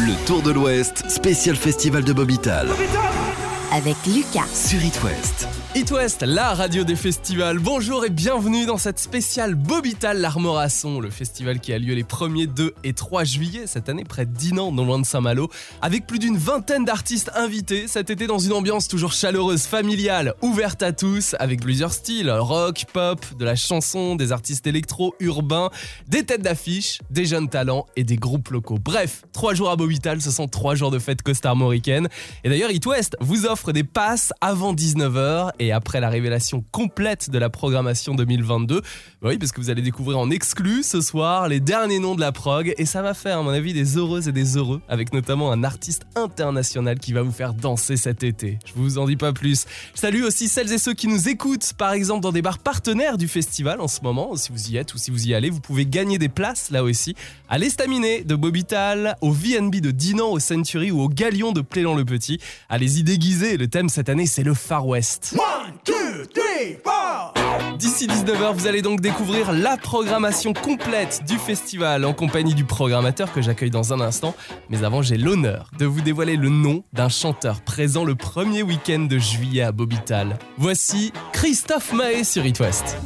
Le Tour de l'Ouest, spécial festival de Bobital. Avec Lucas. Sur It West. It West, la radio des festivals. Bonjour et bienvenue dans cette spéciale Bobital l'Armorasson, le festival qui a lieu les 1er, 2 et 3 juillet cette année près de Dinan, non loin de Saint-Malo, avec plus d'une vingtaine d'artistes invités cet été dans une ambiance toujours chaleureuse, familiale, ouverte à tous, avec plusieurs styles rock, pop, de la chanson, des artistes électro, urbains, des têtes d'affiche, des jeunes talents et des groupes locaux. Bref, 3 jours à Bobital, ce sont 3 jours de fête costarmoricaine. Et d'ailleurs, It West vous offre des passes avant 19h et après la révélation complète de la programmation 2022. Bah Oui, parce que vous allez découvrir en exclu ce soir les derniers noms de la prog et ça va faire, à mon avis, des heureuses et des heureux, avec notamment un artiste international qui va vous faire danser cet été. Je vous en dis pas plus. Je salue aussi celles et ceux qui nous écoutent, par exemple dans des bars partenaires du festival en ce moment. Si vous y êtes ou si vous y allez, vous pouvez gagner des places là aussi à l'Estaminet de Bobital, au VNB de Dinan, au Century ou au Galion de Plélan-le-Petit. Allez-y déguiser, le thème cette année c'est le Far West. D'ici 19h, vous allez donc découvrir la programmation complète du festival en compagnie du programmateur que j'accueille dans un instant. Mais avant, j'ai l'honneur de vous dévoiler le nom d'un chanteur présent le premier week-end de juillet à Bobital. Voici Christophe Mahé sur It West.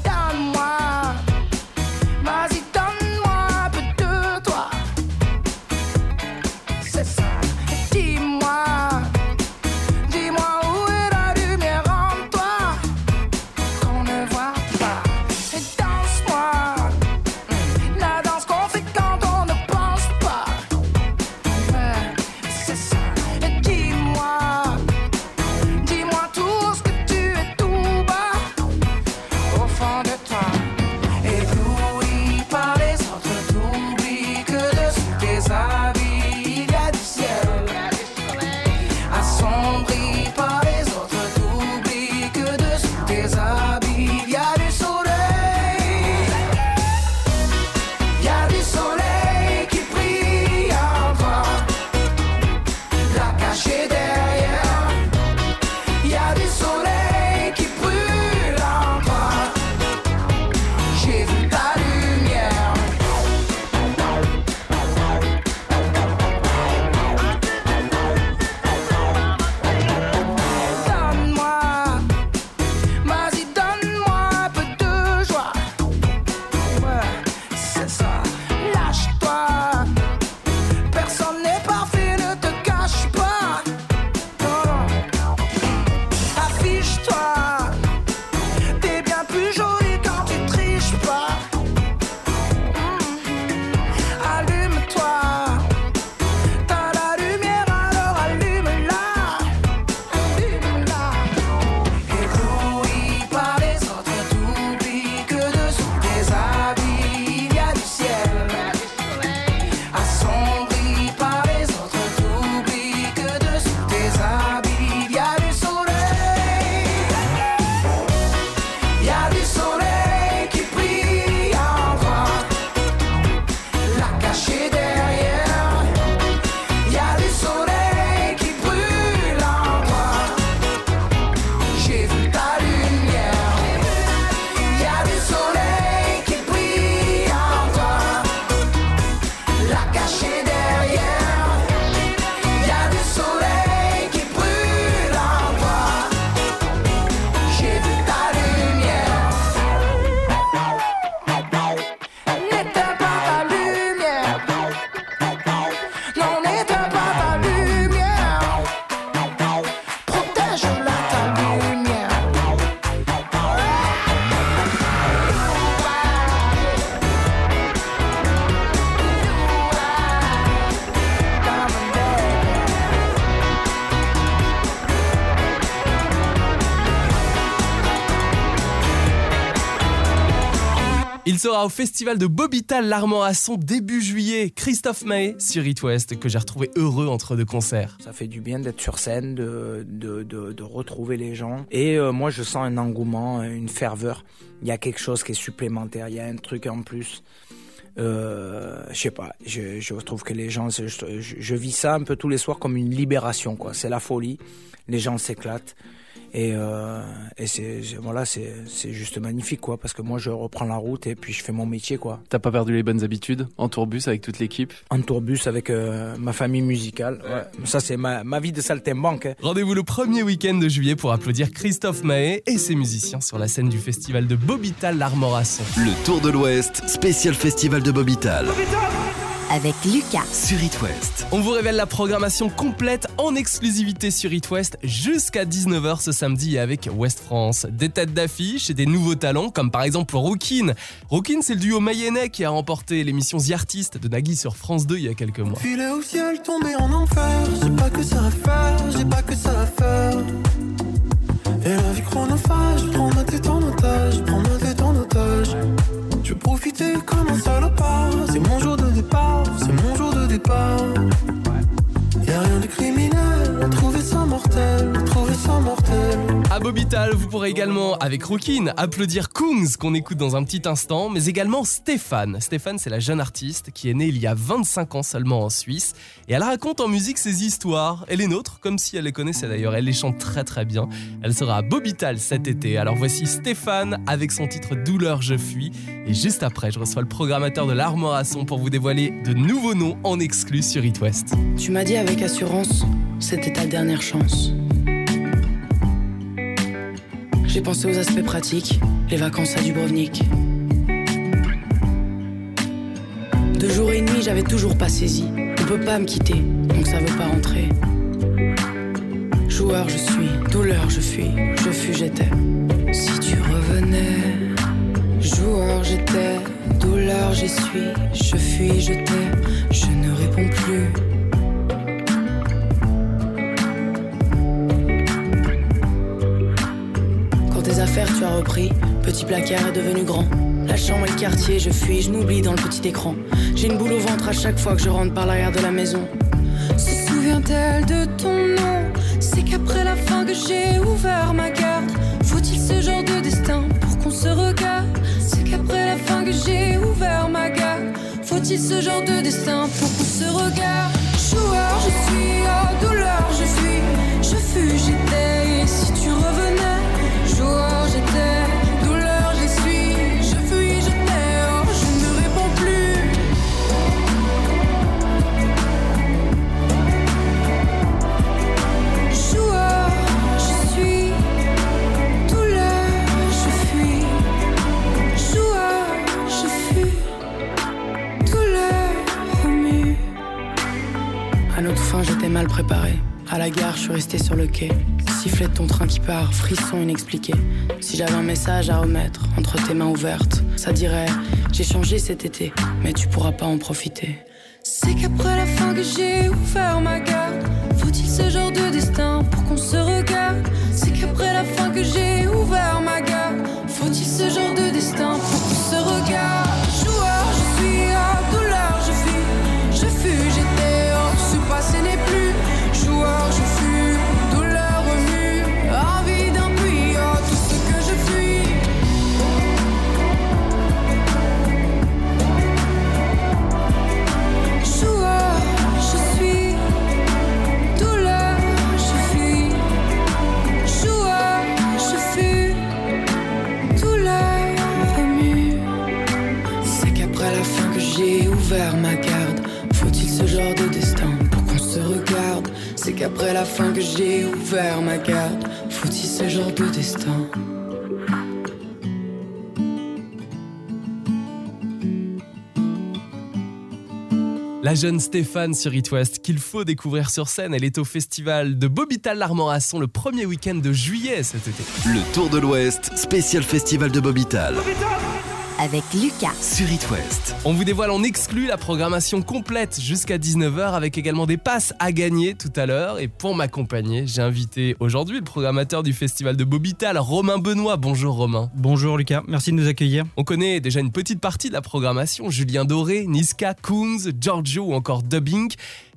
Au festival de Bobital l'Armorasson début juillet. Christophe Mahé sur It West que j'ai retrouvé heureux entre deux concerts. Ça fait du bien d'être sur scène, de, retrouver les gens. Et euh, moi, je sens un engouement, une ferveur. Il y a quelque chose qui est supplémentaire, il y a un truc en plus. Euh, je sais pas, je, trouve que les gens, je, je, je vis ça un peu tous les soirs comme une libération, quoi. C'est la folie, les gens s'éclatent. Et, euh, et c'est voilà, c'est c'est juste magnifique quoi, parce que moi je reprends la route et puis je fais mon métier quoi. T'as pas perdu les bonnes habitudes en tourbus avec toute l'équipe? En tourbus avec euh, ma famille musicale. Ouais. Ça c'est ma, ma vie de saltimbanque. hein. Rendez-vous le premier week-end de juillet pour applaudir Christophe Mahé et ses musiciens sur la scène du festival de Bobital l'Armorasson. Le Tour de l'Ouest, spécial festival de Bobital. Avec Lucas. Sur It West. On vous révèle la programmation complète en exclusivité sur It West jusqu'à 19h ce samedi avec West France. Des têtes d'affiche et des nouveaux talents comme par exemple Rookin. Rookin c'est le duo mayennais qui a remporté l'émission The Artist de Nagui sur France 2 il y a quelques mois. Filet au ciel, tombé en enfer. J'ai pas que ça à faire, j'ai pas que ça à faire. Et la vie chronophage, prends ma tête en otage, prends ma veux profiter comme un salopard. C'est mon jour de départ, c'est mon jour de départ. Y'a rien de criminel, on trouvait ça mortel, on trouvait ça mortel. À Bobital, vous pourrez également, avec Rookin, applaudir Kungs qu'on écoute dans un petit instant, mais également Stéphane. Stéphane, c'est la jeune artiste qui est née il y a 25 ans seulement en Suisse. Et elle raconte en musique ses histoires, et les nôtres, comme si elle les connaissait d'ailleurs. Elle les chante très très bien. Elle sera à Bobital cet été. Alors voici Stéphane avec son titre Douleur, je fuis. Et juste après, je reçois le programmateur de l'Armorasson pour vous dévoiler de nouveaux noms en exclus sur It West. Tu m'as dit avec assurance, c'était ta dernière chance. J'ai pensé aux aspects pratiques, les vacances à Dubrovnik. De jour et nuit, j'avais toujours pas saisi. On peut pas me quitter, donc ça veut pas rentrer. Joueur, je suis, douleur, je fuis, je fus, j'étais. Si tu revenais, joueur, j'étais, douleur, j'y suis, je fuis, je t'ai, petit placard est devenu grand. La chambre et le quartier, je fuis, je m'oublie dans le petit écran. J'ai une boule au ventre à chaque fois que je rentre par l'arrière de la maison. Se souvient-elle de ton nom? C'est qu'après la fin que j'ai ouvert ma garde. Faut-il ce genre de destin pour qu'on se regarde? C'est qu'après la fin que j'ai ouvert ma garde. Faut-il ce genre de destin pour qu'on se regarde? Joueur, je suis, oh douleur, je fuis, je fus, j'étais. À notre fin, j'étais mal préparé. À la gare, je suis resté sur le quai. Sifflet de ton train qui part, frisson inexpliqué. Si j'avais un message à remettre entre tes mains ouvertes, ça dirait J'ai changé cet été, mais tu pourras pas en profiter. C'est qu'après la fin que j'ai ouvert ma garde. Faut-il ce genre de destin pour qu'on se regarde? C'est qu'après la fin que j'ai ouvert ma garde. Faut-il ce genre de destin pour qu'on se regarde? Destin La jeune Stéphane sur It West qu'il faut découvrir sur scène. Elle est au festival de Bobital l'Armorasson le premier week-end de juillet cet été. Le Tour de l'Ouest, spécial festival de Bobital. Avec Lucas. Sur It West. On vous dévoile en exclu la programmation complète jusqu'à 19h avec également des passes à gagner tout à l'heure. Et pour m'accompagner, j'ai invité aujourd'hui le programmateur du festival de Bobital, Romain Benoît. Bonjour Romain. Bonjour Lucas, merci de nous accueillir. On connaît déjà une petite partie de la programmation, Julien Doré, Niska, Coons, Giorgio ou encore Dubbing.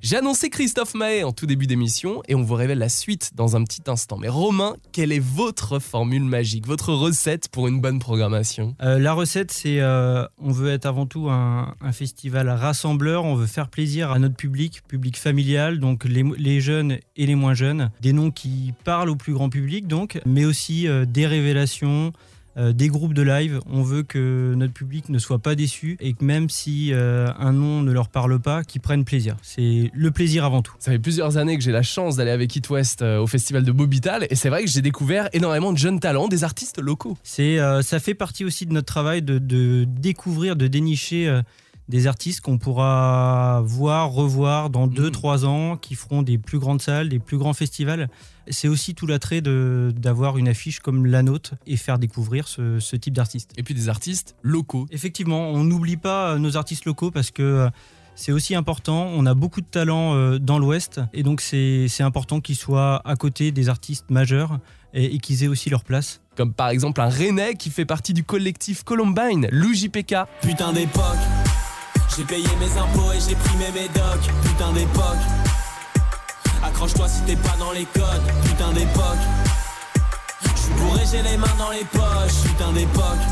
J'ai annoncé Christophe Mahé en tout début d'émission et on vous révèle la suite dans un petit instant. Mais Romain, quelle est votre formule magique, votre recette pour une bonne programmation? Euh, la recette, c'est euh, on veut être avant tout un, festival rassembleur, on veut faire plaisir à notre public, public familial, donc les, les jeunes et les moins jeunes, des noms qui parlent au plus grand public donc, mais aussi euh, des révélations, euh, des groupes de live. On veut que notre public ne soit pas déçu et que même si euh, un nom ne leur parle pas, qu'ils prennent plaisir. C'est le plaisir avant tout. Ça fait plusieurs années que j'ai la chance d'aller avec It West euh, au festival de Bobital et c'est vrai que j'ai découvert énormément de jeunes talents, des artistes locaux. C'est, ça fait partie aussi de notre travail de, de découvrir, de dénicher des artistes qu'on pourra voir, revoir dans 2-3 ans, qui feront des plus grandes salles, des plus grands festivals. C'est aussi tout l'attrait de, d'avoir une affiche comme la nôtre et faire découvrir ce, ce type d'artistes. Et puis des artistes locaux. Effectivement, on n'oublie pas euh, nos artistes locaux parce que euh, c'est aussi important. On a beaucoup de talents euh, dans l'Ouest et donc c'est, c'est important qu'ils soient à côté des artistes majeurs et, et qu'ils aient aussi leur place. Comme par exemple un Rennais qui fait partie du collectif Columbine, Lou JPK. Putain d'époque, j'ai payé mes impôts et j'ai primé mes docs. Putain d'époque, accroche-toi si t'es pas dans les codes. Putain d'époque, j'suis bourré, j'ai les mains dans les poches. Putain d'époque,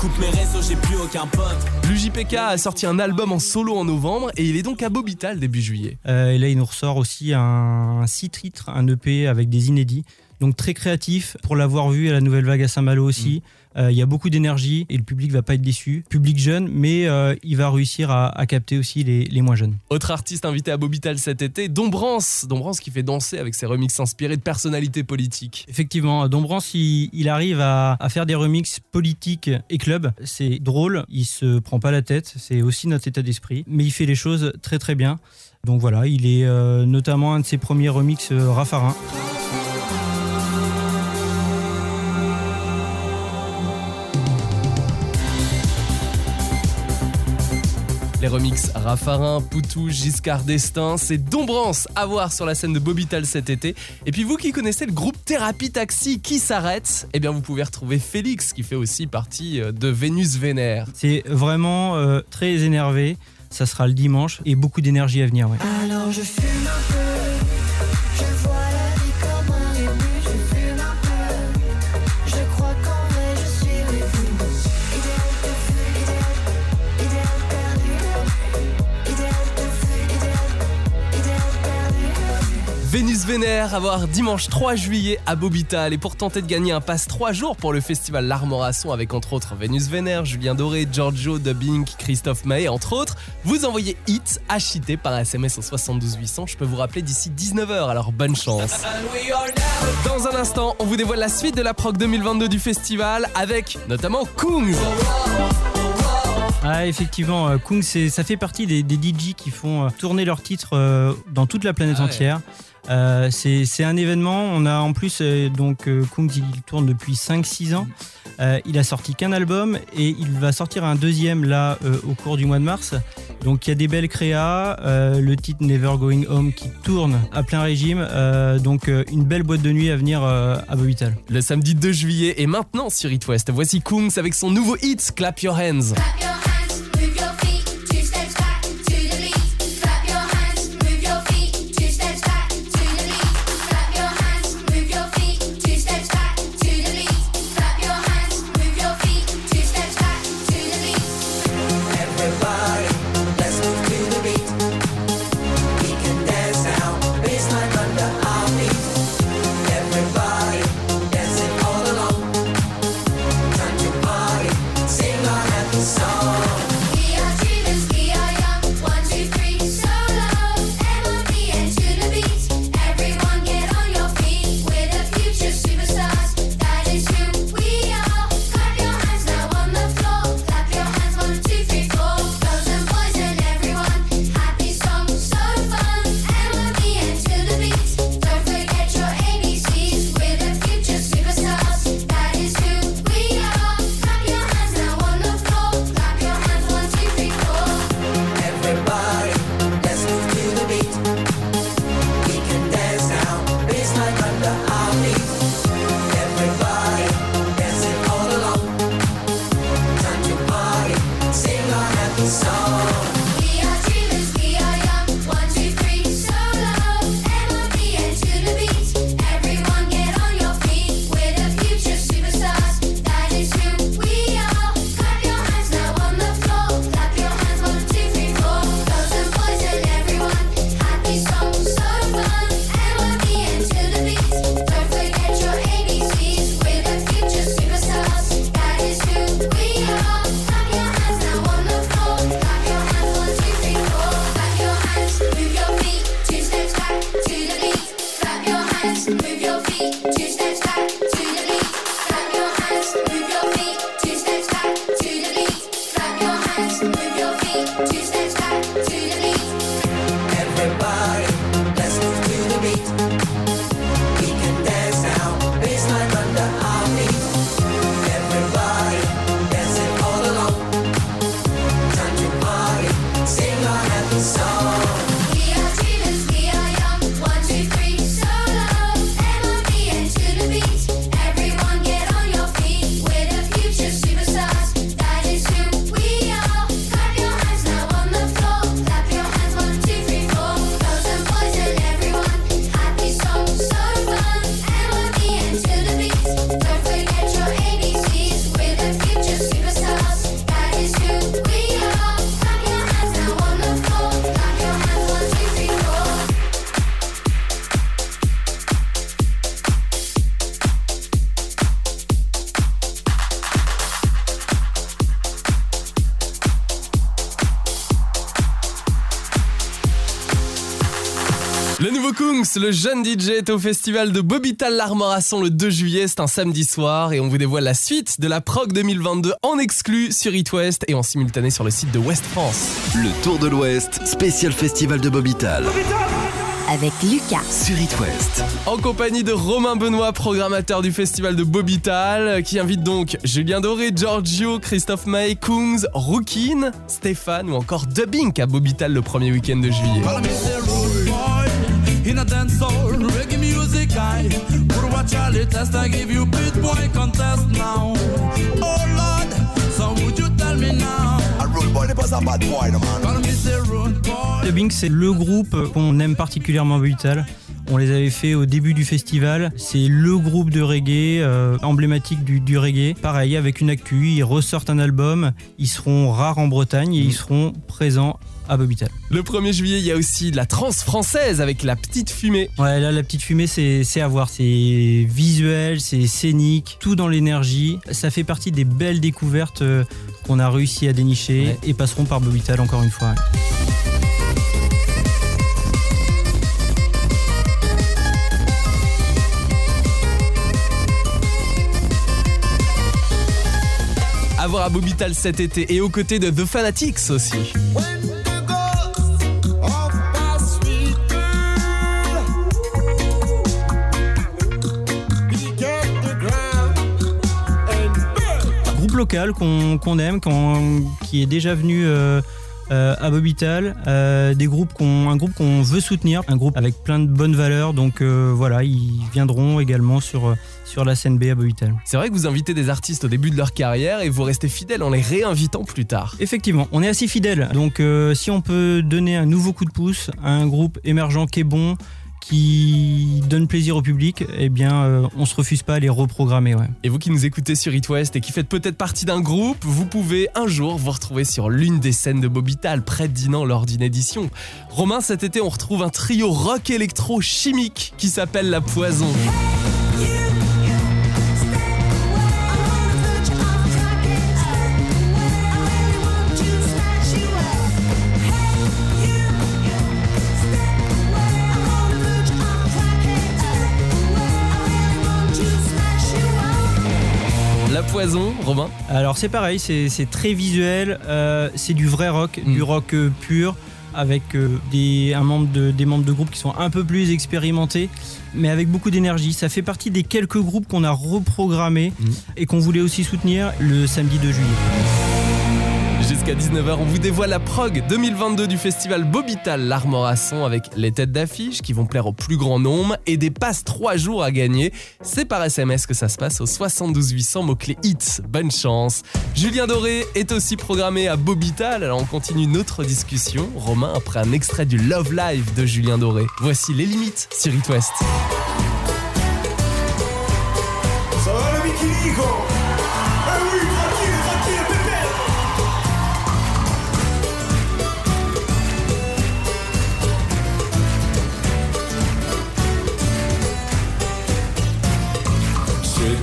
coupe mes réseaux, j'ai plus aucun pote. Lou JPK a sorti un album en solo en novembre et il est donc à Bobital début juillet. Euh, et là, il nous ressort aussi un 6 titres, un EP avec des inédits. Donc très créatif pour l'avoir vu à la Nouvelle Vague à Saint-Malo aussi. Euh, Il y a beaucoup d'énergie et le public va pas être déçu. Public jeune, mais euh, il va réussir à, à capter aussi les, les moins jeunes. Autre artiste invité à Bobital cet été, Dombrance. Dombrance qui fait danser avec ses remixes inspirés de personnalités politiques. Effectivement, Dombrance, il, il arrive à, à faire des remixes politiques et club. C'est drôle, il se prend pas la tête, c'est aussi notre état d'esprit, mais il fait les choses très très bien. Donc voilà, il est euh, notamment un de ses premiers remixes euh, Raffarin. Les remixes Raffarin, Poutou, Giscard d'Estaing, c'est Dombrance à voir sur la scène de Bobital cet été. Et puis vous qui connaissez le groupe Thérapie Taxi qui s'arrête, eh bien vous pouvez retrouver Félix qui fait aussi partie euh, de Vénus Vénère. C'est vraiment euh, très énervé. Ça sera le dimanche et beaucoup d'énergie à venir. ouais. Alors je fume un peu, Vénus Vénère à voir dimanche 3 juillet à Bobital et pour tenter de gagner un pass 3 jours pour le festival L'Armorasson avec entre autres Vénus Vénère, Julien Doré, Giorgio, Dubbing, Christophe Mahé entre autres, vous envoyez HIT HIT par SMS au 72 800, je peux vous rappeler d'ici 19h alors bonne chance. Dans un instant, on vous dévoile la suite de la prog 2022 du festival avec notamment Kungs. Ah, effectivement, euh, Kung, ça fait partie des, des DJ qui font euh, tourner leurs titres euh, dans toute la planète Ah ouais. entière. Euh, c'est un événement. On a en plus, euh, donc, euh, Kung, il tourne depuis 5-6 ans. Euh, il a sorti qu'un album et il va sortir un deuxième là euh, au cours du mois de mars. Donc il y a des belles créas, euh, le titre Never Going Home qui tourne à plein régime. Euh, donc euh, une belle boîte de nuit à venir euh, à Bobital. Le samedi 2 juillet et maintenant sur It West, voici Kungs avec son nouveau hit Clap Your Hands. Clap your hands, le jeune DJ, est au festival de Bobital l'Armorasson le 2 juillet, c'est un samedi soir et on vous dévoile la suite de la prog 2022 en exclu sur It West et en simultané sur le site de West France. Le Tour de l'Ouest, spécial festival de Bobital. Avec Lucas. Sur It West. En compagnie de Romain Benoît, programmateur du festival de Bobital, qui invite donc Julien Doré, Giorgio, Christophe May, Kungs, Rookin, Stéphane ou encore Dubbing à Bobital le premier week-end de juillet. In a dance hall, reggae music I Put what Charlie test, I give you beat boy contest now. Oh Lord, so would you tell me now? A rude boy, the a bad boy, no man. Call me the rude boy. Dubbing, c'est le groupe qu'on aime particulièrement à Bobital. On les avait fait au début du festival. C'est le groupe de reggae euh, emblématique du, du reggae. Pareil, avec une actu, ils ressortent un album. Ils seront rares en Bretagne et ils seront présents à Bobital. Le 1er juillet, il y a aussi la trance française avec la petite fumée. Ouais, là, la petite fumée, c'est c'est à voir. C'est visuel, c'est scénique, tout dans l'énergie. Ça fait partie des belles découvertes euh, qu'on a réussi à dénicher Ouais. et passeront par Bobital encore une fois. À voir à Bobital cet été et aux côtés de The Fanatics aussi. Local qu'on aime, qui est déjà venu euh, euh, à Bobital. Euh, des groupes qu'on, un groupe qu'on veut soutenir, un groupe avec plein de bonnes valeurs. Donc voilà, ils viendront également sur, sur la scène B à Bobital. C'est vrai que vous invitez des artistes au début de leur carrière et vous restez fidèles en les réinvitant plus tard. Effectivement, on est assez fidèles. Donc si on peut donner un nouveau coup de pouce à un groupe émergent qui est bon, qui donne plaisir au public, eh bien euh, on se refuse pas à les reprogrammer. Et vous qui nous écoutez sur It West et qui faites peut-être partie d'un groupe, vous pouvez un jour vous retrouver sur l'une des scènes de Bobital, près de Dinan lors d'une édition. Romain, cet été, on retrouve un trio rock électro chimique qui s'appelle La Poison. Alors c'est pareil, c'est très visuel, euh, c'est du vrai rock, du rock euh, pur, avec euh, des, un membre de, des membres de groupe qui sont un peu plus expérimentés, mais avec beaucoup d'énergie. Ça fait partie des quelques groupes qu'on a reprogrammés Mm. et qu'on voulait aussi soutenir le samedi 2 juillet. Jusqu'à 19h, on vous dévoile la prog 2022 du festival Bobital l'Armorasson avec les têtes d'affiche qui vont plaire au plus grand nombre et des passes 3 jours à gagner. C'est par SMS que ça se passe au 72 800 mots-clés hits. Bonne chance. Julien Doré est aussi programmé à Bobital. Alors on continue notre discussion. Romain, après un extrait du Love Live de Julien Doré. Voici les limites sur It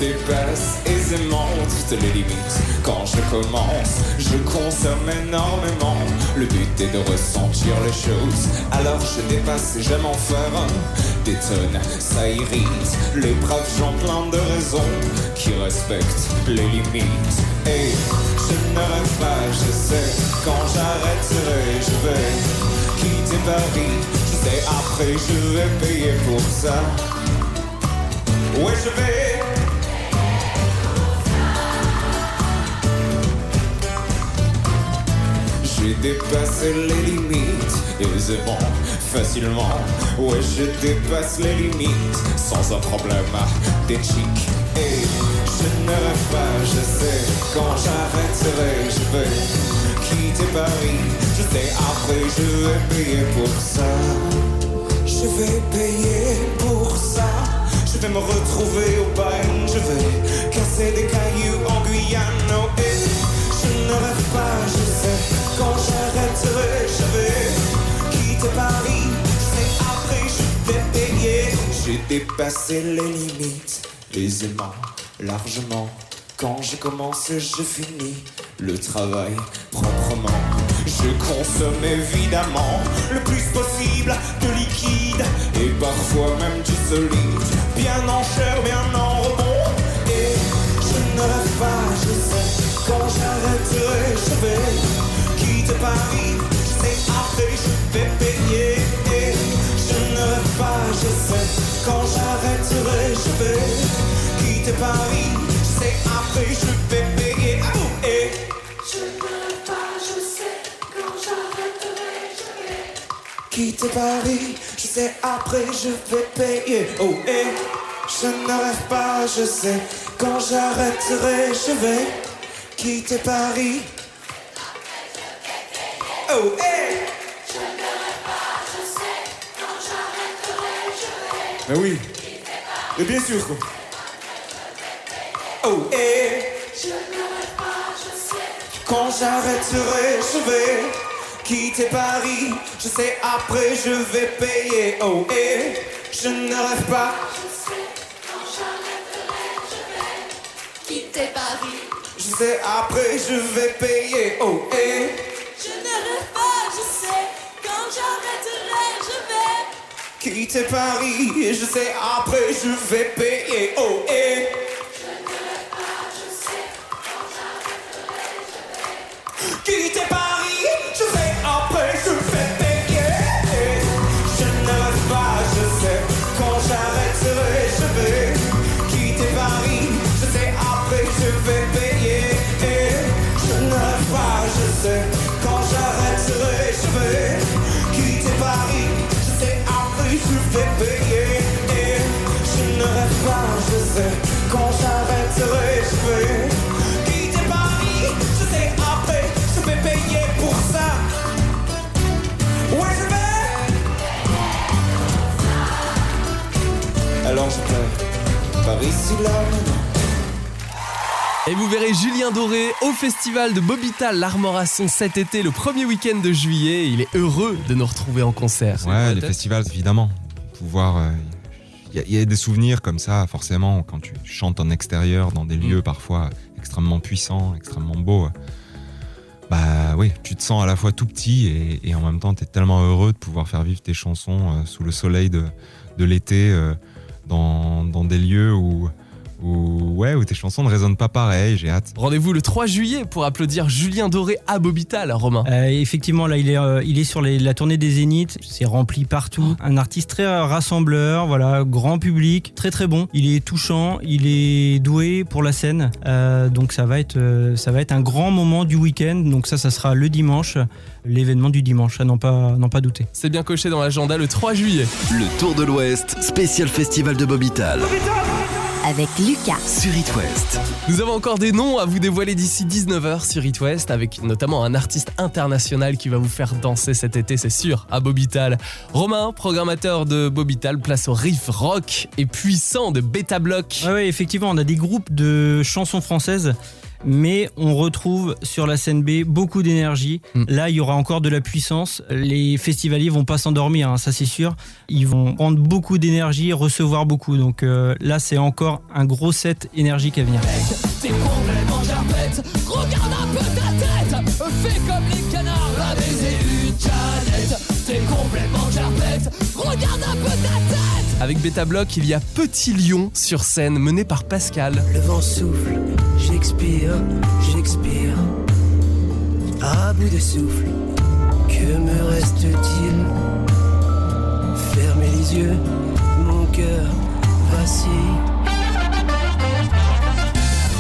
dépasse aisément toutes les limites. Quand je commence, je consomme énormément. Le but est de ressentir les choses. Alors je dépasse et j'aime en faire. Des tonnes, ça irrite. Les braves gens plein de raisons qui respectent les limites. Et je ne rêve pas, je sais. Quand j'arrêterai, je vais quitter Paris. Je sais, après je vais payer pour ça. Ouais, je vais. J'ai dépassé les limites, aisément, facilement. Ouais, je dépasse les limites sans un problème chics. Et je ne rêve pas, je sais, quand j'arrêterai, je vais quitter Paris. Je sais, après, je vais payer pour ça. Je vais payer pour ça. Je vais me retrouver au bain. Je vais casser des cailloux en Guyane. Oh, et je ne rêve pas, je sais. Quand j'arrêterai, je vais quitter Paris. Sais, après, je vais payer. J'ai dépassé les limites, aisément, largement. Quand je commence, je finis le travail proprement. Je consomme évidemment le plus possible de liquide et parfois même du solide. Bien en chair, bien en rebond. Et je ne rêve pas, je sais. Quand j'arrêterai, je vais quitter Paris. Je sais, après, je vais payer. Et je ne rêve pas, je sais. Quand j'arrêterai, je vais quitter Paris. Je sais, après, je vais payer. Oh, et Je ne rêve pas, je sais, quand j'arrêterai, je vais. quitter Paris. Je sais, après, je vais payer. Oh, et je ne rêve pas, je sais. Quand j'arrêterai, je vais quitter Paris. Oh, et Je ne rêve pas, je sais, quand j'arrêterai, je vais. Mais oui. Et bien sûr. quoi. Oh, et Je ne rêve pas, je sais. quand j'arrêterai, je vais quitter Paris. Je sais, après, je vais payer. Oh, et je ne rêve pas. Je sais, quand j'arrêterai, je vais quitter Paris. Je sais, après, je vais payer. Oh, et Je ne rêve pas, je sais, quand j'arrêterai, je vais. quitter Paris. Et je sais, après, je vais payer. Oh, et Je ne rêve pas, je sais, quand j'arrêterai, je vais. quitter Paris. Vais. Et vous verrez Julien Doré au festival de Bobital l'Armorasson cet été, le premier week-end de juillet. Il est heureux de nous retrouver en concert. Ouais, les festivals, évidemment. Pouvoir. Il y, a- y a des souvenirs comme ça, forcément, quand tu chantes en extérieur, dans des Mm. lieux parfois extrêmement puissants, extrêmement beaux. Bah oui, tu te sens à la fois tout petit et, et en même temps, tu es tellement heureux de pouvoir faire vivre tes chansons euh, sous le soleil de, de l'été, euh, dans, dans des lieux où, où, ouais, où tes chansons ne résonnent pas pareil. J'ai hâte. Rendez-vous le 3 juillet pour applaudir Julien Doré à Bobital, Romain. Euh, effectivement, là, il est, euh, il est sur les- la tournée des Zéniths. C'est rempli partout. Un artiste très euh, rassembleur, voilà, grand public, très très bon. Il est touchant, il est doué pour la scène. Euh, donc ça va être, euh, ça va être un grand moment du week-end. Donc ça, ça sera le dimanche, l'événement du dimanche, à n'en pas, n'en pas douter. C'est bien coché dans l'agenda le 3 juillet. Le Tour de l'Ouest, spécial festival de Bobital. Avec Lucas. Sur It West. Nous avons encore des noms à vous dévoiler d'ici 19h sur It West, avec notamment un artiste international qui va vous faire danser cet été, c'est sûr, à Bobital. Romain, programmateur de Bobital, place au riff rock et puissant de Beta Block. Ouais, ouais, effectivement, on a des groupes de chansons françaises, mais on retrouve sur la scène B beaucoup d'énergie. Mm. Là, il y aura encore de la puissance. Les festivaliers vont pas s'endormir, hein, ça c'est sûr. Ils vont prendre beaucoup d'énergie, recevoir beaucoup. Donc euh, là, c'est encore un gros set énergique à venir. T'es complètement jarpette, regarde un peu ta tête Fais comme les canards, baiser une canette T'es complètement jarpette, regarde un peu ta tête Avec Beta Block, il y a Petit Lion sur scène, mené par Pascal. Le vent souffle, j'expire, j'expire. À bout de souffle, que me reste-t-il? Fermez les yeux, mon cœur vacille.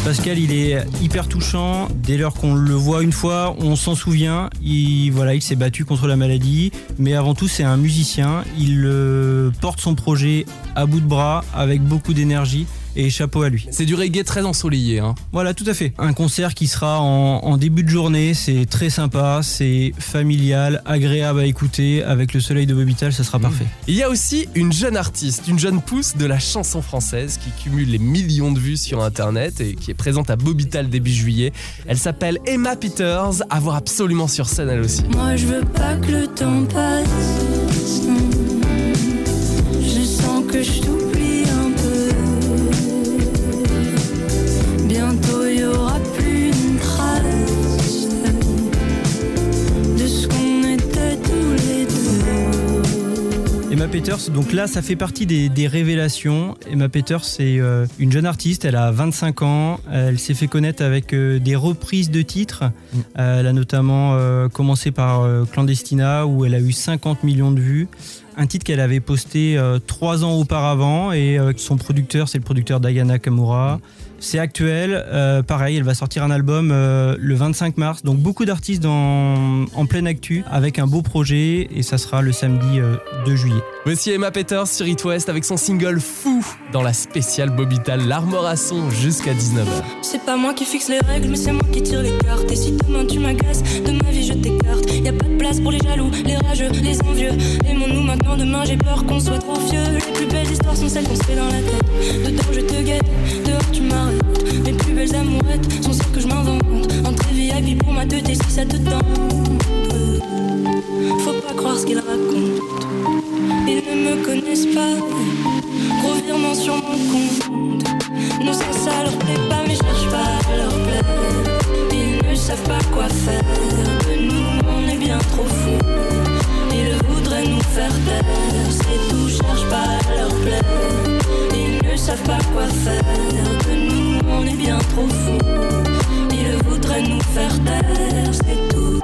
Pascal, il est hyper touchant. Dès lors qu'on le voit une fois, on s'en souvient. Il, voilà, il s'est battu contre la maladie. Mais avant tout, c'est un musicien. Il euh, porte son projet à bout de bras avec beaucoup d'énergie et chapeau à lui. C'est du reggae très ensoleillé. Hein. Voilà, tout à fait. Un concert qui sera en, en début de journée, c'est très sympa, c'est familial, agréable à écouter, avec le soleil de Bobital, ça sera parfait. Il y a aussi une jeune artiste, une jeune pousse de la chanson française qui cumule les millions de vues sur internet et qui est présente à Bobital début juillet. Elle s'appelle Emma Peters, à voir absolument sur scène elle aussi. Moi je veux pas que le temps passe. Emma Peters, donc là, ça fait partie des, révélations. Emma Peters, c'est euh, une jeune artiste, elle a 25 ans, elle s'est fait connaître avec euh, des reprises de titres. Euh, elle a notamment euh, commencé par Clandestina, où elle a eu 50 millions de vues. Un titre qu'elle avait posté euh, trois ans auparavant, et euh, son producteur, c'est le producteur Diana Kamura. C'est actuel, euh, pareil, elle va sortir un album euh, le 25 mars. Donc beaucoup d'artistes en pleine actu avec un beau projet et ça sera le samedi euh, 2 juillet. Voici Emma Peters sur It West avec son single Fou dans la spéciale Bobital L'Armor à son jusqu'à 19h. C'est pas moi qui fixe les règles, mais c'est moi qui tire les cartes. Et si demain tu m'agaces, de ma vie je t'écarte. Y a pas de place pour les jaloux, les rageux, les envieux. Aimons-nous maintenant, demain j'ai peur qu'on soit trop vieux. Les plus belles histoires sont celles qu'on se fait dans la tête. Dedans je te guette, dehors tu m'arrêtes. Belles amourettes sont celles que je m'invente. Entrée VIP pour ma tête si ça te tente. Faut pas croire ce qu'ils racontent. Ils ne me connaissent pas. Gros virement sur mon compte. Non, ça, ça leur plaît pas, mais je cherche pas à leur plaire. Ils ne savent pas quoi faire. De nous, on est bien trop fous. Ils voudraient nous faire taire. C'est tout, cherche pas à leur plaire. Ils ne savent pas quoi faire. De nous, on est bien trop fous. Ils voudraient nous faire taire. C'est tout.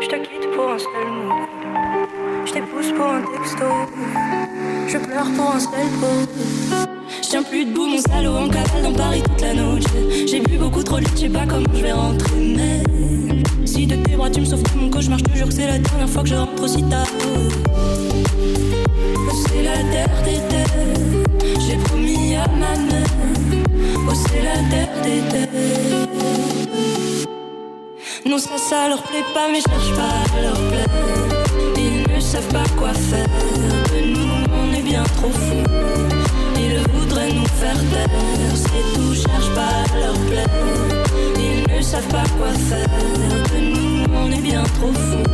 Je te quitte pour un seul mot. Je t'épouse pour un texto. Je pleure pour un seul pot. Je tiens plus debout, mon salaud en cavale dans Paris toute la nuit. J'ai bu beaucoup trop de je sais pas comment je vais rentrer. Mais si de tes bras tu me sauves de mon cauchemar, je te jure que c'est la dernière fois que je rentre aussi tard. C'est la terre des terres, j'ai promis à ma mère. Oh, c'est la terre des terres. Non, ça, ça leur plaît pas, mais je cherche pas à leur plaire. Ils ne savent pas quoi faire. De nous, on est bien trop fous. Ils voudraient nous faire taire. C'est tout, cherche pas à leur plaire. Ils ne savent pas quoi faire. De nous, on est bien trop fous.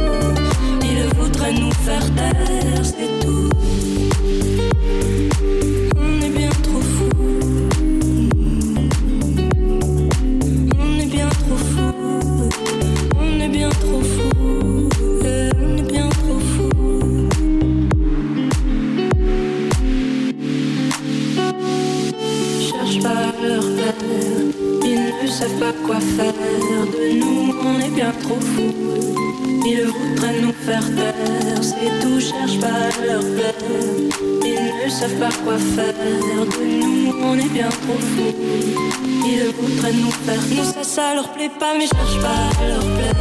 Ils voudraient nous faire taire. C'est tout. Ils ne savent pas quoi faire. De nous, on est bien trop fous. Ils voudraient nous faire taire. C'est tout, cherche pas leur plaire. Ils ne savent pas quoi faire. De nous, on est bien trop fous. Ils voudraient nous faire Non, ça, ça leur plaît pas, mais cherche pas à leur plaire.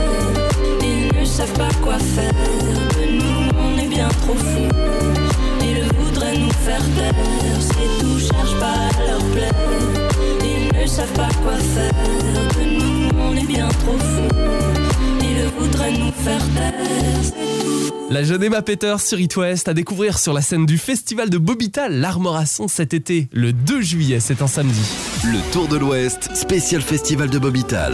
Ils ne savent pas quoi faire. De nous, on est bien trop fous. Ils voudraient nous faire taire. C'est tout, cherche pas à leur plaire. Ils ne savent pas quoi faire. De nous, on est bien trop fous. Ils voudraient nous faire taire. La jeune Emma Peters sur It West à découvrir sur la scène du festival de Bobital L'Armor à son cet été, le 2 juillet, c'est un samedi. Le Tour de l'Ouest, spécial festival de Bobital.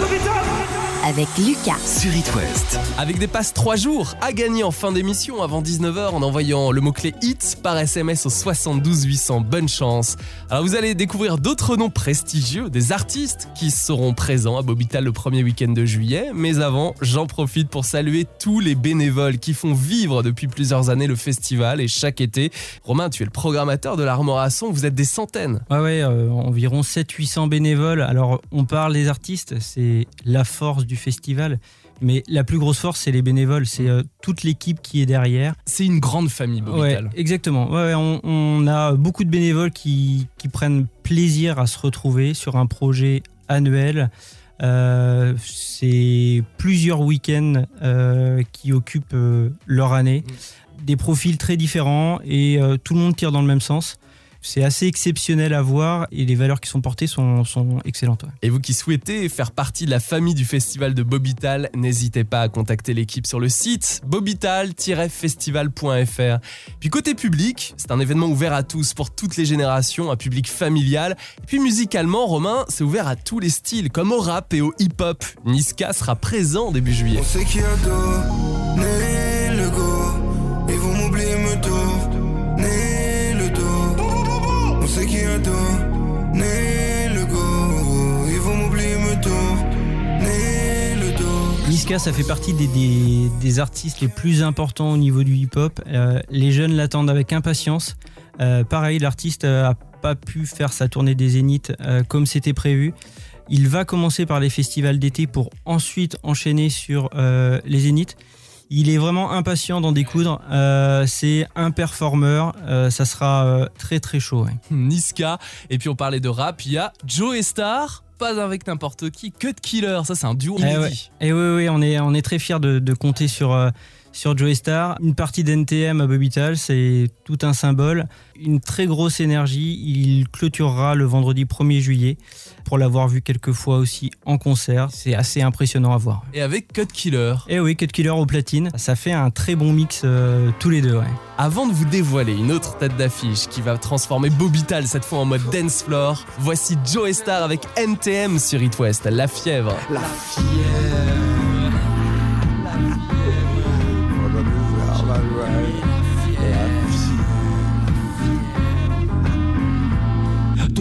Avec Lucas. Sur It West. Avec des passes 3 jours à gagner en fin d'émission avant 19h en envoyant le mot-clé HIT par SMS au 72 800. Bonne chance. Alors vous allez découvrir d'autres noms prestigieux, des artistes qui seront présents à Bobital le premier week-end de juillet. Mais avant, j'en profite pour saluer tous les bénévoles qui font vivre depuis plusieurs années le festival et chaque été. Romain, tu es le programmateur de l'Armor à son, vous êtes des centaines. Ouais, ouais, euh, environ 700-800 bénévoles. Alors, on parle des artistes, c'est la force du festival. Mais la plus grosse force, c'est les bénévoles, c'est euh, toute l'équipe qui est derrière. C'est une grande famille Bobital. Ouais, exactement. Ouais, on, on a beaucoup de bénévoles qui, qui prennent plaisir à se retrouver sur un projet annuel. Euh, c'est plusieurs week-ends euh, qui occupent leur année. Des profils très différents et tout le monde tire dans le même sens. C'est assez exceptionnel à voir et les valeurs qui sont portées sont, sont excellentes. ouais. Et vous qui souhaitez faire partie de la famille du festival de Bobital, n'hésitez pas à contacter l'équipe sur le site bobital-festival.fr. Puis côté public, c'est un événement ouvert à tous pour toutes les générations, un public familial. Et puis musicalement, Romain, c'est ouvert à tous les styles, comme au rap et au hip-hop. Niska sera présent début juillet. On sait A ça fait partie des, des- artistes les plus importants au niveau du hip-hop. Euh, les jeunes l'attendent avec impatience. Euh, pareil, l'artiste n'a pas pu faire sa tournée des Zéniths euh, comme c'était prévu. Il va commencer par les festivals d'été pour ensuite enchaîner sur euh, les Zéniths. Il est vraiment impatient d'en découdre. Euh, c'est un performeur. Euh, ça sera euh, très très chaud. ouais. Niska. Et puis on parlait de rap, il y a Joe Star, pas avec n'importe qui, Cut Killer. Ça, c'est un duo Eh ouais. inédit. Et oui, oui, on est, on est très fiers de, de compter sur, sur Joey Star. Une partie d'NTM à Bobital, c'est tout un symbole. Une très grosse énergie. Il clôturera le vendredi 1er juillet. Pour l'avoir vu quelques fois aussi en concert, c'est assez impressionnant à voir. Et avec Cut Killer. Et oui, Cut Killer au platine, ça fait un très bon mix euh, tous les deux. Ouais. Avant de vous dévoiler une autre tête d'affiche qui va transformer Bobital cette fois en mode dance floor, voici Joe Star avec NTM sur It West, La Fièvre. La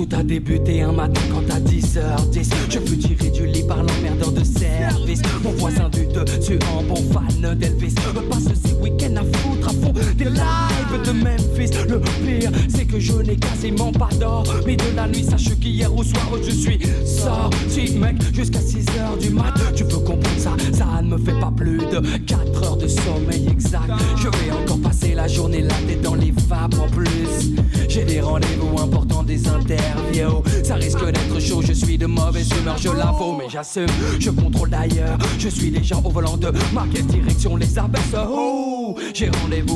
Tout a débuté un matin quand à 10h10 Je fus tiré du lit par l'emmerdeur de service. Mon voisin du dessus en bon fan d'Elvis. Passe ces week-ends à foutre des lives de Memphis. Le pire c'est que je n'ai quasiment pas dormi de la nuit. Sache qu'hier au soir je suis sorti mec jusqu'à 6h du mat. Tu peux comprendre ça, ça ne me fait pas plus de 4 heures de sommeil exact. Je vais encore passer la journée là tête dans les vapes en plus. J'ai des rendez-vous importants, des interviews. Ça risque d'être chaud, je suis de mauvaise humeur, je l'avoue Mais j'assume, je contrôle d'ailleurs Je suis déjà au volant de ma direction les abaisse Oh, j'ai rendez-vous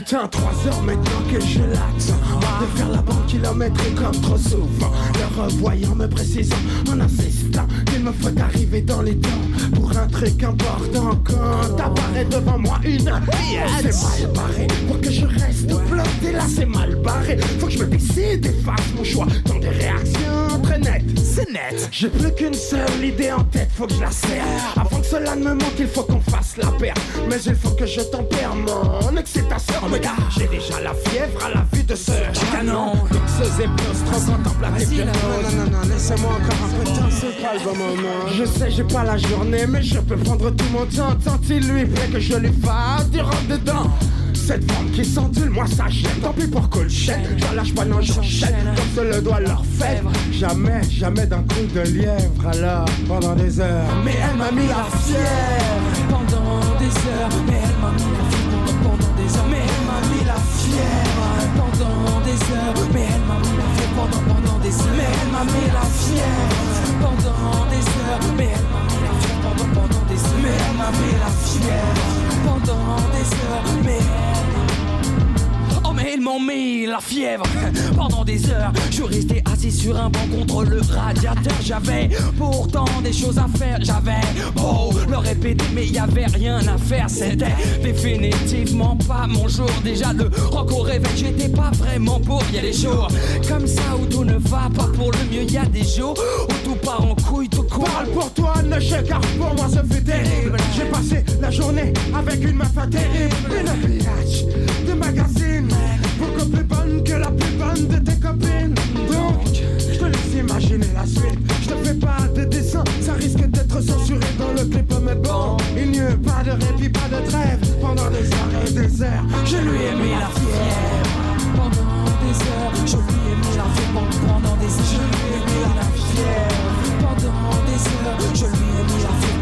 Putain, trois heures maintenant que je l'attends De faire la banque kilométrique comme trop souvent. Le revoyant me précisant en insistant Qu'il me faut arriver dans les temps Pour un truc important Quand apparaît devant moi une pièce. C'est mal barré. Pour que je reste bloqué. Là c'est mal barré. Faut que je me décide et fasse mon choix Dans des réactions très nettes. C'est net. J'ai plus qu'une seule idée en tête. Faut que je la serre. Avant que cela ne me manque il faut qu'on fasse la paire. Mais il faut que je tempère mon excitation. Mais j'ai déjà la fièvre à la vue de ce canon. Non, non, non, non, laissez-moi encore un peu de temps, c'est pas le bon moment Je sais, j'ai pas la journée, mais je peux prendre tout mon temps. Tant il lui plaît que je lui fasse du rentre dedans. Cette femme qui s'endule, moi ça gêne. Tant pis pour cool chaîne, j'en lâche pas, non j'enchaîne. Comme se le doit leur faire. Jamais, jamais d'un coup de lièvre. Alors, pendant des heures. Mais elle m'a mis la fièvre. Pendant des heures. Mais elle m'a mis la fièvre Mais elle m'a fièvre pendant, pendant des heures. Mais elle m'a mis la fièvre pendant des heures. Mais elle m'a mis la fièvre pendant, pendant des heures. Mais elle m'a mis la fièvre pendant des heures. Mais elle Oh mais Ils m'ont mis la fièvre pendant des heures. Je resté sur un banc contre le radiateur. J'avais pourtant des choses à faire. J'avais beau le répéter, mais y avait rien à faire. C'était définitivement pas mon jour. Déjà le rock au réveil, j'étais pas vraiment pour. Y a des jours comme ça où tout ne va pas pour le mieux. Y a des jours où tout part en couille, tout court. Parle pour toi, ne chèque, car pour moi ça fait terrible. J'ai passé la journée avec une meuf terrible, une pillage de magazine. Beaucoup plus bonne que la plus bonne de tes copines. Je te fais pas de dessin, ça risque d'être censuré dans le clip, mais bon. Il n'y a pas de répit, pas de trêve pendant des heures et des heures. Je lui ai mis la fièvre pendant des heures. Je lui ai mis la fièvre pendant des heures. Je lui ai mis la fièvre pendant des heures. Je lui ai mis la fièvre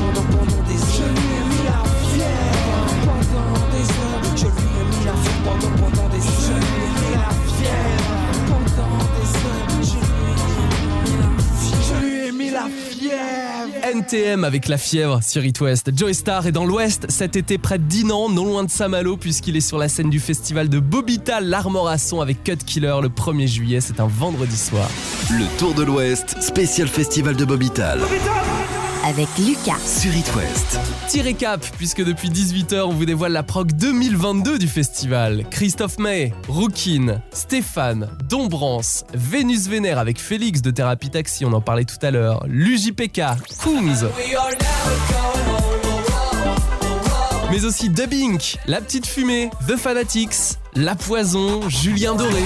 la fièvre. NTM avec la fièvre sur It West. Joey Star est dans l'Ouest cet été près de Dinan, non loin de Saint-Malo, puisqu'il est sur la scène du festival de Bobital, l'Armorasson avec Cut Killer le 1er juillet. C'est un vendredi soir. Le Tour de l'Ouest, spécial festival de Bobital. Avec Lucas. Sur It West. Tirez cap, puisque depuis 18h, on vous dévoile la prog 2022 du festival. Christophe May, Rookin, Stéphane, Dombrance, Vénus Vénère avec Félix de Thérapie Taxi, on en parlait tout à l'heure, l'UJPK, Kungs. Mais aussi Dubbing, La Petite Fumée, The Fanatics, La Poison, Julien Doré.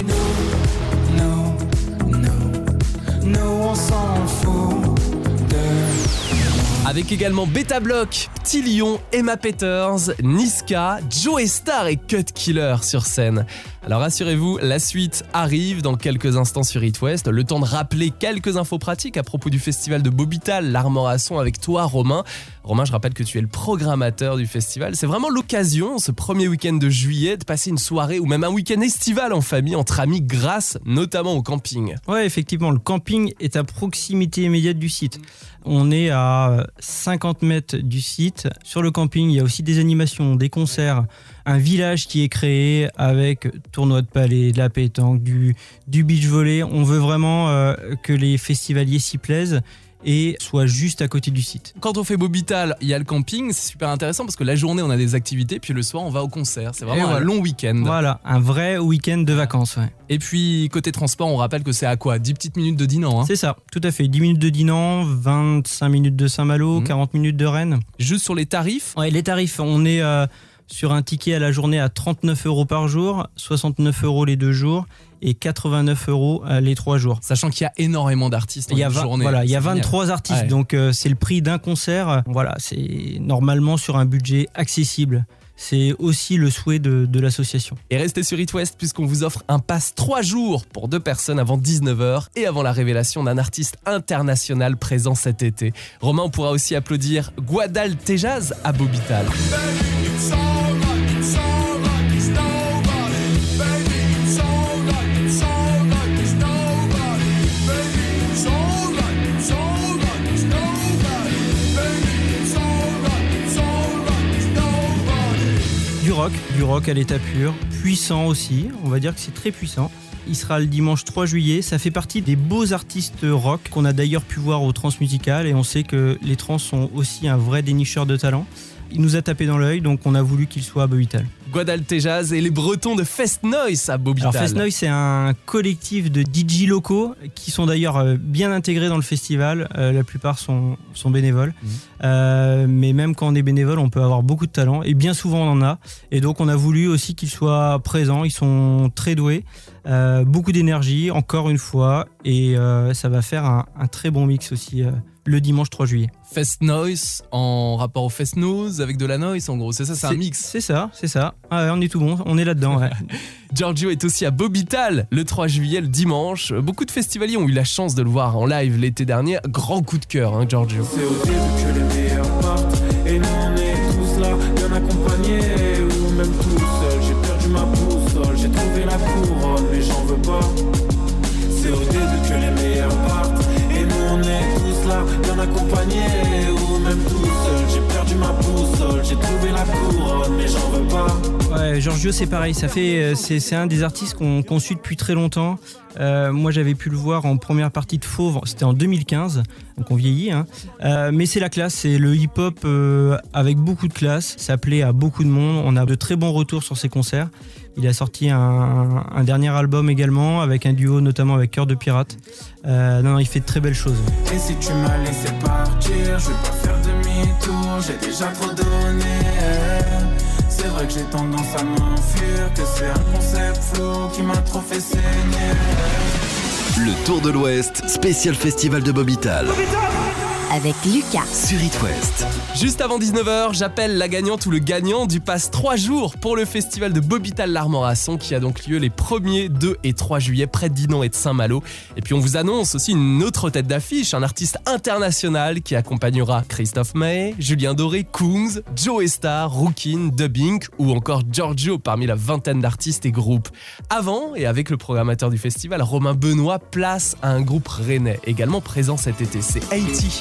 Avec également Beta Block, Petit Lion, Emma Peters, Niska, Joe Star et Cut Killer sur scène. Alors rassurez-vous, la suite arrive dans quelques instants sur It. Le temps de rappeler quelques infos pratiques à propos du festival de Bobital, l'Armorasson avec toi Romain. Romain, je rappelle que tu es le programmateur du festival. C'est vraiment l'occasion, ce premier week-end de juillet, de passer une soirée ou même un week-end estival en famille entre amis grâce notamment au camping. Ouais, effectivement, le camping est à proximité immédiate du site. On est à 50 mètres du site. Sur le camping, il y a aussi des animations, des concerts, un village qui est créé avec tournoi de palais, de la pétanque, du, du beach volley. On veut vraiment euh, que les festivaliers s'y plaisent et soient juste à côté du site. Quand on fait Bobital, il y a le camping, c'est super intéressant parce que la journée on a des activités, puis le soir on va au concert. C'est vraiment un long week-end. Voilà, un vrai week-end de vacances. ouais. Et puis côté transport, on rappelle que c'est à quoi? 10 petites minutes de Dinan. hein? C'est ça, tout à fait. 10 minutes de Dinan, 25 minutes de Saint-Malo, Mhm. 40 minutes de Rennes. Juste sur les tarifs? Ouais, les tarifs, on est euh, sur un ticket à la journée à 39 euros par jour, 69 euros les deux jours et 89 euros euh, les trois jours. Sachant qu'il y a énormément d'artistes en Il y a, une 20 journée. voilà, il y a C'est génial. 23 artistes, Ouais. donc euh, c'est le prix d'un concert. Voilà, c'est normalement sur un budget accessible. C'est aussi le souhait de, de l'association. Et restez sur It West puisqu'on vous offre un pass 3 jours pour deux personnes avant 19h et avant la révélation d'un artiste international présent cet été. Romain, on pourra aussi applaudir Guadal Tejaz à Bobital. Du rock, à l'état pur, puissant aussi, on va dire que c'est très puissant. Il sera le dimanche 3 juillet, ça fait partie des beaux artistes rock qu'on a d'ailleurs pu voir au Transmusical et on sait que les trans sont aussi un vrai dénicheur de talent. Il nous a tapé dans l'œil donc on a voulu qu'il soit à Bobital. Guadal Tejaz et les Bretons de Fest Noise à Bobital. Alors Fest Noise c'est un collectif de DJ locaux qui sont d'ailleurs euh, bien intégrés dans le festival, Euh, la plupart sont, sont bénévoles. Mhm. Euh, mais même quand on est bénévole on peut avoir beaucoup de talent et bien souvent on en a. Et donc on a voulu aussi qu'ils soient présents, ils sont très doués, euh, beaucoup d'énergie encore une fois et ça va faire un, un très bon mix aussi le dimanche 3 juillet. Fest Noise en rapport au Fest Nose avec de la noise en gros. C'est ça, c'est un mix. C'est ça, c'est ça. Ah ouais, on est tout bon, on est là-dedans. ouais. Giorgio est aussi à Bobital le 3 juillet, le dimanche. Beaucoup de festivaliers ont eu la chance de le voir en live l'été dernier. Grand coup de cœur, hein, Giorgio. C'est au début que les meilleurs partent Et nous on est tous là, bien accompagnés Ou même tout Ouais, Giorgio, c'est pareil. Euh, c'est, un des artistes qu'on, suit depuis très longtemps. Euh, moi, j'avais pu le voir en première partie de Fauve. C'était en 2015, donc on vieillit. Hein. Euh, mais c'est la classe. C'est le hip-hop euh, avec beaucoup de classe. Ça plaît à beaucoup de monde. On a de très bons retours sur ses concerts. Il a sorti un, dernier album également avec un duo, notamment avec Cœur de Pirate. Euh, non, non, il fait de très belles choses. C'est vrai que j'ai tendance à m'enfuir, que c'est un concept flou qui m'a trop fait saigner. Le Tour de l'Ouest, spécial festival de Bobital. Avec Lucas. Sur It West. Juste avant 19h, j'appelle la gagnante ou le gagnant du pass 3 jours pour le festival de Bobital l'Armorasson qui a donc lieu les 1er, 2 et 3 juillet près de Dinan et de Saint-Malo. Et puis on vous annonce aussi une autre tête d'affiche, un artiste international qui accompagnera Christophe Maé, Julien Doré, Kungs, Joe Star, Rookin, Dubbing ou encore Giorgio parmi la vingtaine d'artistes et groupes. Avant, et avec le programmateur du festival, Romain Benoît, place à un groupe rennais également présent cet été, c'est Haiti.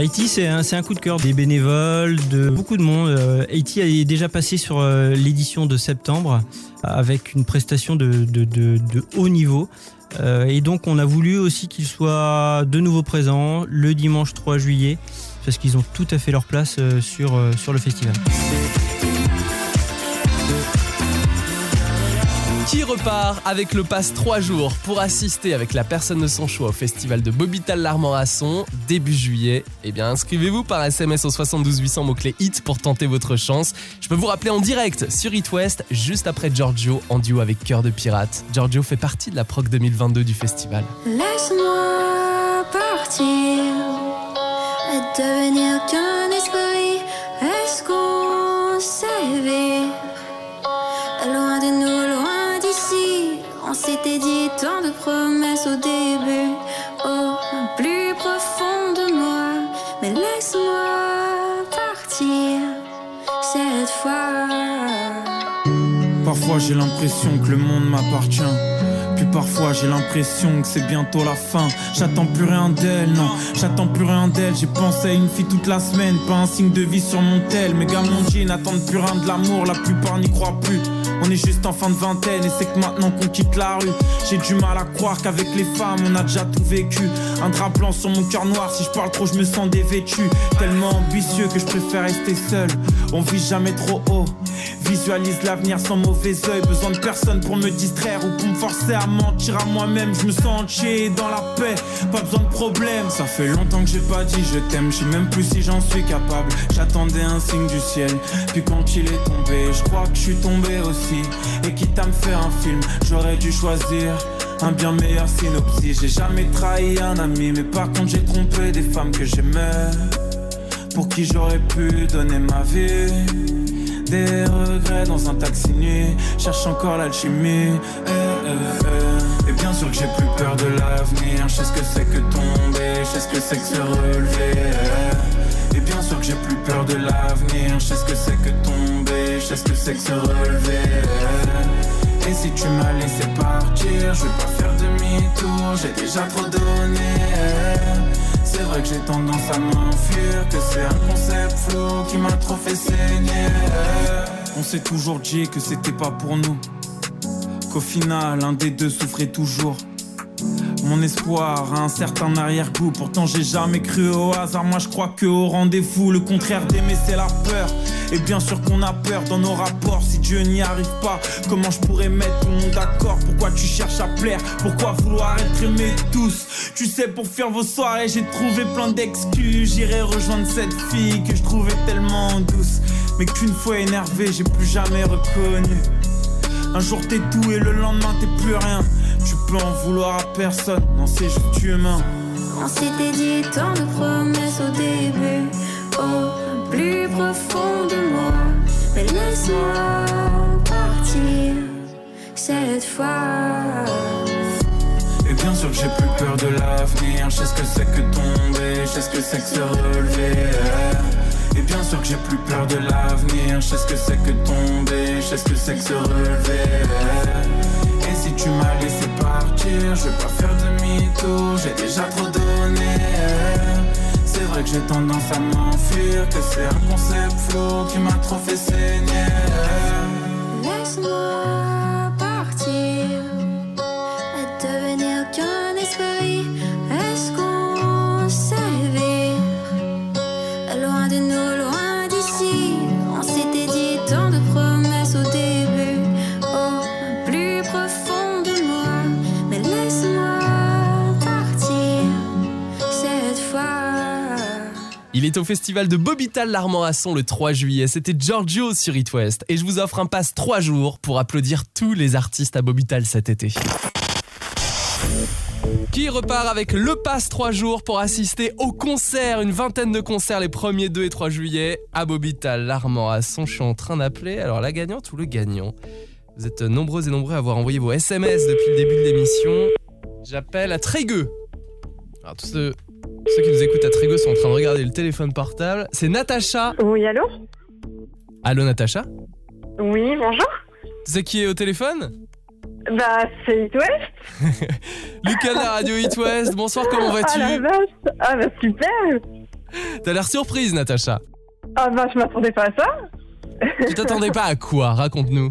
Haïti, c'est un, coup de cœur des bénévoles, de beaucoup de monde. Euh, Haïti est déjà passé sur euh, l'édition de septembre avec une prestation de, haut niveau. Euh, et donc, on a voulu aussi qu'il soit de nouveau présent le dimanche 3 juillet parce qu'ils ont tout à fait leur place sur le festival. Qui repart avec le pass 3 jours pour assister avec la personne de son choix au festival de Bobital l'Armorasson début juillet Eh bien, inscrivez-vous par SMS au 72 800 mots-clés HIT pour tenter votre chance. Je peux vous rappeler en direct sur It West, juste après Giorgio en duo avec Cœur de Pirate. Giorgio fait partie de la proc 2022 du festival. Laisse-moi partir s'était dit tant de promesses au début, au plus profond de moi. Mais laisse-moi partir cette fois. Parfois j'ai l'impression que le monde m'appartient. Parfois j'ai l'impression que c'est bientôt la fin. J'attends plus rien d'elle, non, j'attends plus rien d'elle. J'ai pensé à une fille toute la semaine, pas un signe de vie sur mon tel. Mes gars, mon G n'attendent plus rien de l'amour, la plupart n'y croient plus. On est juste en fin de vingtaine et c'est que maintenant qu'on quitte la rue. J'ai du mal à croire qu'avec les femmes on a déjà tout vécu. Un drap blanc sur mon cœur noir, si je parle trop, je me sens dévêtu. Tellement ambitieux que je préfère rester seul. On vit jamais trop haut. Visualise l'avenir sans mauvais oeil. Besoin de personne pour me distraire ou pour me forcer à mentir à moi-même. Je me sens entier dans la paix, pas besoin de problème. Ça fait longtemps que j'ai pas dit je t'aime, je même plus si j'en suis capable. J'attendais un signe du ciel, puis quand il est tombé, je crois que je suis tombé aussi. Et quitte à me faire un film, j'aurais dû choisir. Un bien meilleur synopsis, j'ai jamais trahi un ami, mais par contre j'ai trompé des femmes que j'aimais, pour qui j'aurais pu donner ma vie. Des regrets dans un taxi nuit, cherche encore l'alchimie. Eh, eh, eh. Et bien sûr que j'ai plus peur de l'avenir, je sais ce que c'est que tomber, je sais ce que c'est que se relever. Et bien sûr que j'ai plus peur de l'avenir, je sais ce que c'est que tomber, je sais ce que c'est que se relever. Et si tu m'as laissé partir, je vais pas demi-tour, j'ai déjà trop donné. C'est vrai que j'ai tendance à m'enfuir, que c'est un concept flou qui m'a trop fait saigner. On s'est toujours dit que c'était pas pour nous, qu'au final un des deux souffrait toujours. Mon espoir a un certain arrière-goût, pourtant j'ai jamais cru au hasard. Moi je crois que au rendez-vous, le contraire d'aimer c'est la peur. Et bien sûr qu'on a peur dans nos rapports. Si Dieu n'y arrive pas, comment je pourrais mettre tout le monde d'accord? Pourquoi tu cherches à plaire? Pourquoi vouloir être aimé tous? Tu sais, pour faire vos soirées, j'ai trouvé plein d'excuses. J'irai rejoindre cette fille que je trouvais tellement douce. Mais qu'une fois énervé, j'ai plus jamais reconnu. Un jour t'es tout et le lendemain t'es plus rien. Tu peux en vouloir à personne, non c'est juste humain. On s'était dit tant de promesses au début, au plus profond de moi. Laisse-moi partir cette fois. Et bien sûr que j'ai plus peur de l'avenir. Je sais ce que c'est que tomber, je sais ce que c'est que se relever. Et bien sûr que j'ai plus peur de l'avenir. Je sais ce que c'est que tomber, je sais ce que c'est que se relever. Et si tu m'as laissé partir, je vais pas faire demi-tour. J'ai déjà trop donné. C'est vrai que j'ai tendance à m'enfuir, que c'est un concept flou qui m'a trop fait saigner. Laisse-moi au festival de Bobital l'Armorasson le 3 juillet. C'était Giorgio sur It West. Et je vous offre un pass 3 jours pour applaudir tous les artistes à Bobital cet été. Qui repart avec le pass 3 jours pour assister au concert, une vingtaine de concerts les 1er, 2 et 3 juillet à Bobital, l'Armorasson. Je suis en train d'appeler alors la gagnante ou le gagnant? Vous êtes nombreux et nombreux à avoir envoyé vos SMS depuis le début de l'émission. J'appelle à Trégueux. Alors tous ceux, ceux qui nous écoutent à Trégueux sont en train de regarder le téléphone portable. C'est Natacha. Oui, allô Allô Natacha Oui, bonjour. Tu sais qui est au téléphone Bah, c'est It West. Lucas de la radio It West. Bonsoir, comment vas-tu Ah la vache Ah bah super T'as l'air surprise Natacha. Ah bah je m'attendais pas à ça Tu t'attendais pas à quoi? Raconte-nous.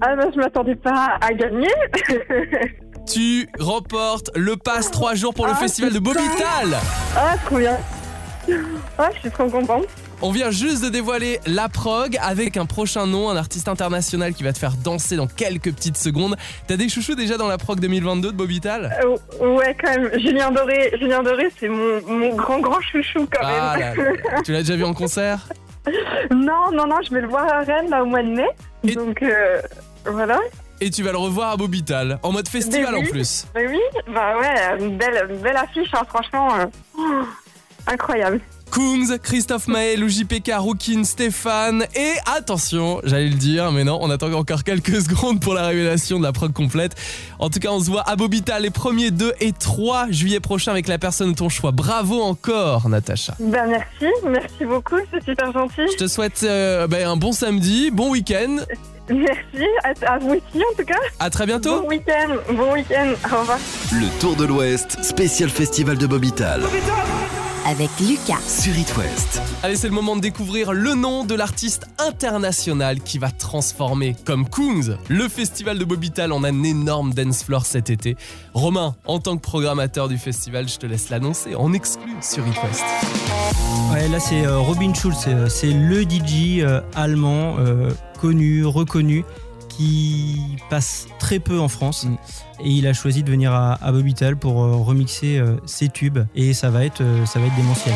Ah bah je m'attendais pas à gagner Tu remportes le pass 3 jours pour le Ah, festival de. Bobital. Ah trop bien Ah je suis trop contente On vient juste de dévoiler la prog avec un prochain nom, un artiste international qui va te faire danser dans quelques petites secondes. T'as des chouchous déjà dans la prog 2022 de Bobital Euh, Ouais quand même, Julien Doré, Julien Doré c'est mon, mon grand grand chouchou quand Ah même là là. Tu l'as déjà vu en concert? Non, non, non, je vais le voir à Rennes là au mois de mai Donc euh, voilà et tu vas le revoir à Bobital en mode festival Mais en plus. Bah oui, bah ouais, une belle, une belle affiche, hein, franchement. euh, oh, incroyable. Kungs, Christophe Maël, JPK, Rookin, Stéphane et attention, j'allais le dire, mais non, on attend encore quelques secondes pour la révélation de la prog complète. En tout cas, on se voit à Bobital les 1er, 2 et 3 juillet prochain avec la personne de ton choix. Bravo encore, Natacha. Bah merci, merci beaucoup, c'est super gentil. Je te souhaite euh, ben, un bon samedi, bon week-end. Merci, à, à vous aussi en tout cas. À très bientôt. Bon week-end, bon week-end, au revoir. Le Tour de l'Ouest, spécial festival de Bobital. Avec Lucas. Sur It West. Allez, c'est le moment de découvrir le nom de l'artiste international qui va transformer, comme Kungs, le festival de Bobital en un énorme dance floor cet été. Romain, en tant que programmateur du festival, je te laisse l'annoncer en exclu sur It West. Ouais, là c'est euh, Robin Schulz, c'est, euh, le DJ euh, allemand euh, connu, reconnu, qui passe très peu en France. Et il a choisi de venir à, à Bobital pour euh, remixer euh, ses tubes. Et ça va être, euh, ça va être démentiel.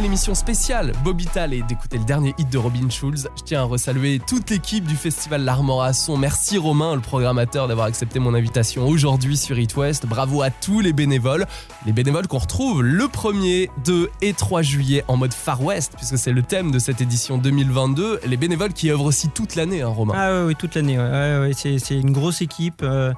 l'émission spéciale Bobby Tal et d'écouter le dernier hit de Robin Schulz, je tiens à resaluer toute l'équipe du festival L'Armor à Son. Merci Romain, le programmateur, d'avoir accepté mon invitation aujourd'hui sur It West. Bravo à tous les bénévoles. Les bénévoles qu'on retrouve le 1er, 2 et 3 juillet en mode Far West, puisque c'est le thème de cette édition 2022. Les bénévoles qui œuvrent aussi toute l'année, hein, Romain. Ah oui, toute l'année. Ouais. Ouais, c'est une grosse équipe. Euh,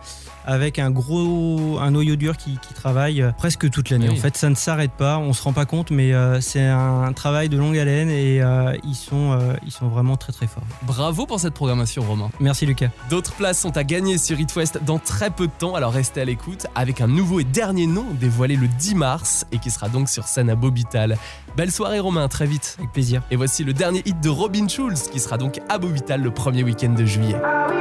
avec un gros un noyau dur qui, travaille euh, presque toute l'année. En fait, ça ne s'arrête pas, on ne se rend pas compte, mais euh, c'est un travail de longue haleine et euh, euh, ils, sont, vraiment très très forts. Bravo pour cette programmation, Romain. Merci, Lucas. D'autres places sont à gagner sur It dans très peu de temps, alors restez à l'écoute avec un nouveau et dernier nom dévoilé le 10 mars et qui sera donc sur scène à Bobital. Belle soirée, Romain, très vite. Avec plaisir. Et voici le dernier hit de Robin Schulz qui sera donc à Bobital le premier week-end de juillet. Ah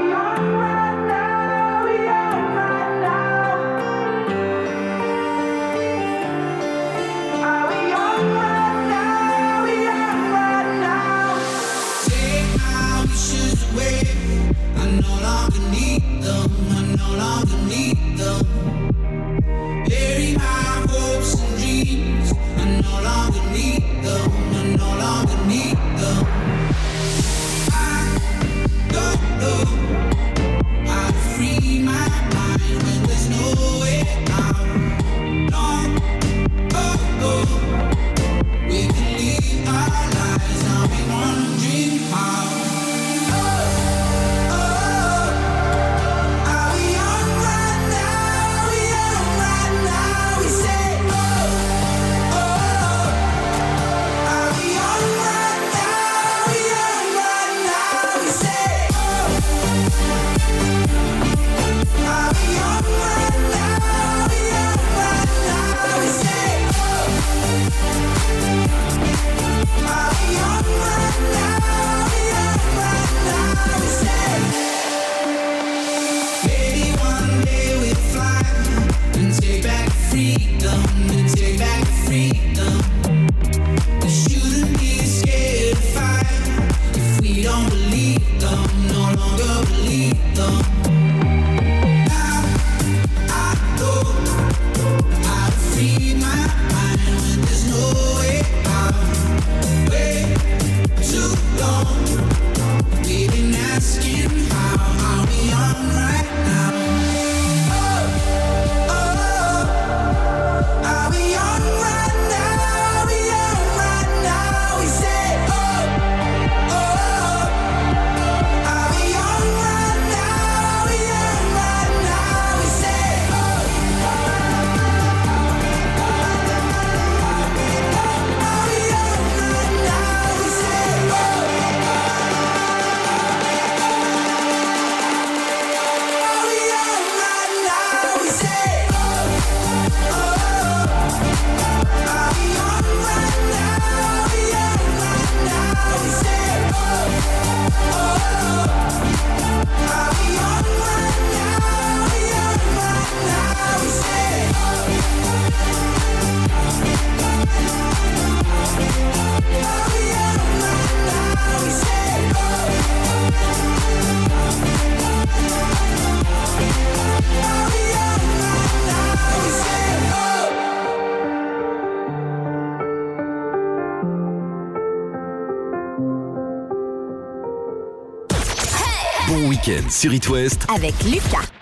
sur It avec Lucas.